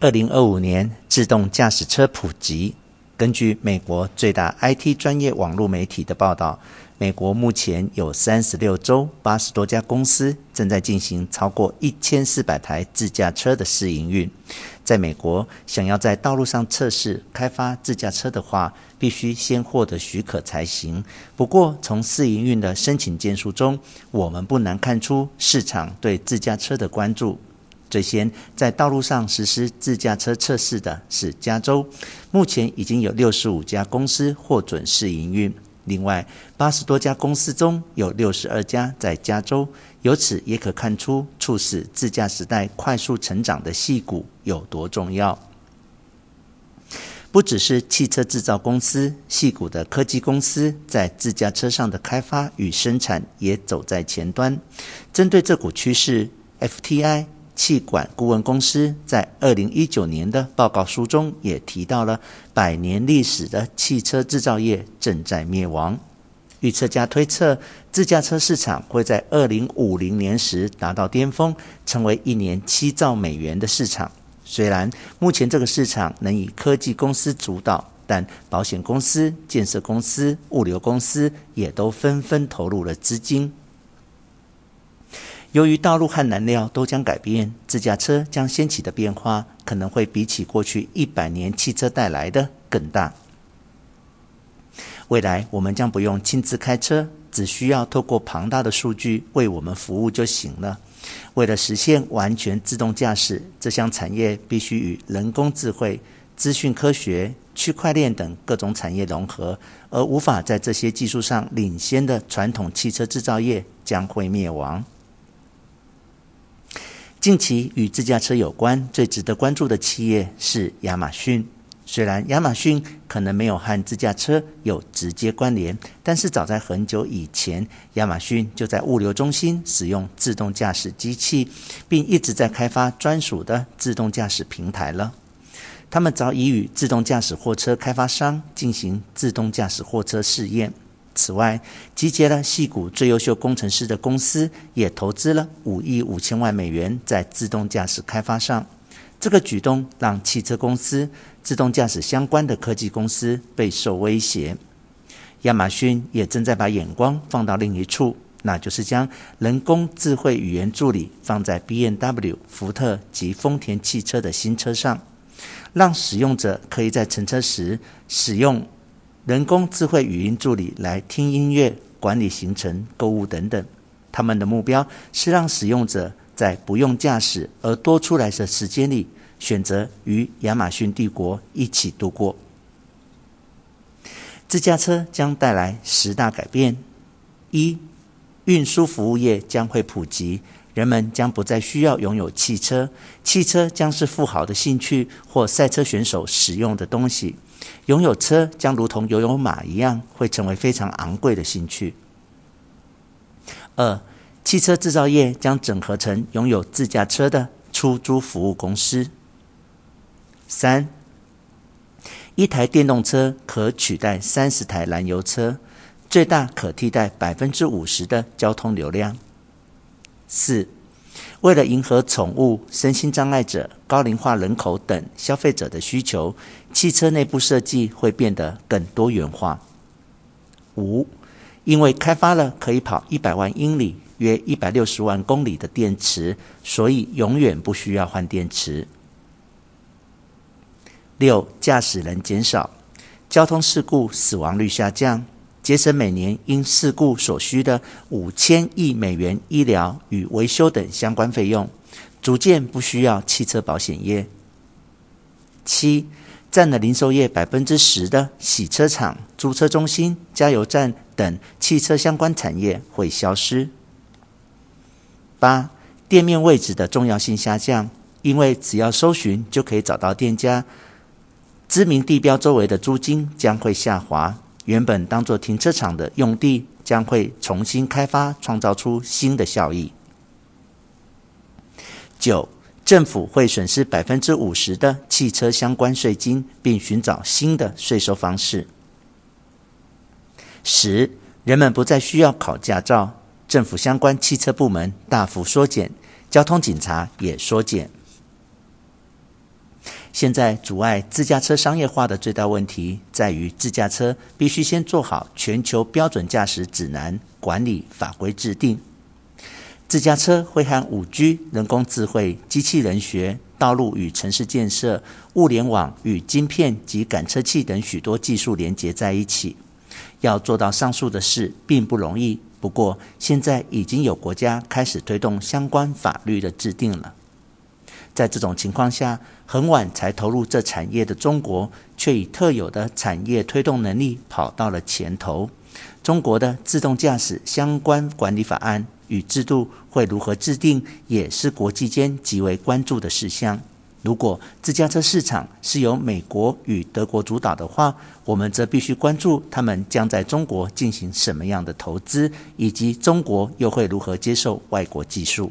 二零二五年自动驾驶车普及。根据美国最大 IT 专业网络媒体的报道，美国目前有三十六州八十多家公司正在进行超过一千四百台自驾车的试营运。在美国，想要在道路上测试开发自驾车的话，必须先获得许可才行。不过，从试营运的申请件数中，我们不难看出市场对自驾车的关注。最先在道路上实施自驾车测试的是加州，目前已经有六十五家公司获准试营运。另外，八十多家公司中有六十二家在加州，由此也可看出促使自驾时代快速成长的矽谷有多重要。不只是汽车制造公司，矽谷的科技公司在自驾车上的开发与生产也走在前端。针对这股趋势，FTI。企管顾问公司在二零一九年的报告书中也提到了百年历史的汽车制造业正在灭亡。预测家推测，自驾车市场会在二零五零年时达到巅峰，成为一年七兆美元的市场。虽然目前这个市场能以科技公司主导，但保险公司、建设公司、物流公司也都纷纷投入了资金。由于道路和燃料都将改变，自驾车将掀起的变化可能会比起过去一百年汽车带来的更大。未来我们将不用亲自开车，只需要透过庞大的数据为我们服务就行了。为了实现完全自动驾驶，这项产业必须与人工智慧、资讯科学、区块链等各种产业融合，而无法在这些技术上领先的传统汽车制造业将会灭亡。近期与自驾车有关最值得关注的企业是亚马逊。虽然亚马逊可能没有和自驾车有直接关联，但是早在很久以前，亚马逊就在物流中心使用自动驾驶机器，并一直在开发专属的自动驾驶平台了。他们早已与自动驾驶货车开发商进行自动驾驶货车试验。此外，集结了矽谷最优秀工程师的公司也投资了五亿五千万美元在自动驾驶开发上。这个举动让汽车公司、自动驾驶相关的科技公司备受威胁。亚马逊也正在把眼光放到另一处，那就是将人工智慧语言助理放在 BMW、福特及丰田汽车的新车上，让使用者可以在乘车时使用。人工智慧语音助理来听音乐、管理行程、购物等等。他们的目标是让使用者在不用驾驶而多出来的时间里，选择与亚马逊帝国一起度过。自驾车将带来十大改变：一、运输服务业将会普及，人们将不再需要拥有汽车，汽车将是富豪的兴趣或赛车选手使用的东西。拥有车将如同拥有马一样，会成为非常昂贵的兴趣。二，汽车制造业将整合成拥有自驾车的出租服务公司。三，一台电动车可取代三十台燃油车，最大可替代百分之五十的交通流量。四。为了迎合宠物、身心障碍者、高龄化人口等消费者的需求，汽车内部设计会变得更多元化。五，因为开发了可以跑一百万英里（约一百六十万公里）的电池，所以永远不需要换电池。六，驾驶人减少，交通事故死亡率下降。节省每年因事故所需的五千亿美元医疗与维修等相关费用，逐渐不需要汽车保险业。七，占了零售业百分之十的洗车厂、租车中心、加油站等汽车相关产业会消失。八，店面位置的重要性下降，因为只要搜寻就可以找到店家，知名地标周围的租金将会下滑。原本当作停车场的用地将会重新开发，创造出新的效益。九，政府会损失百分之五十的汽车相关税金，并寻找新的税收方式。十，人们不再需要考驾照，政府相关汽车部门大幅缩减，交通警察也缩减。现在阻碍自驾车商业化的最大问题在于，自驾车必须先做好全球标准驾驶指南管理法规制定。自驾车会和五 G、人工智慧、机器人学、道路与城市建设、物联网与晶片及感测器等许多技术连接在一起。要做到上述的事并不容易，不过现在已经有国家开始推动相关法律的制定了。在这种情况下，很晚才投入这产业的中国，却以特有的产业推动能力跑到了前头。中国的自动驾驶相关管理法案与制度会如何制定，也是国际间极为关注的事项。如果自驾车市场是由美国与德国主导的话，我们则必须关注他们将在中国进行什么样的投资，以及中国又会如何接受外国技术。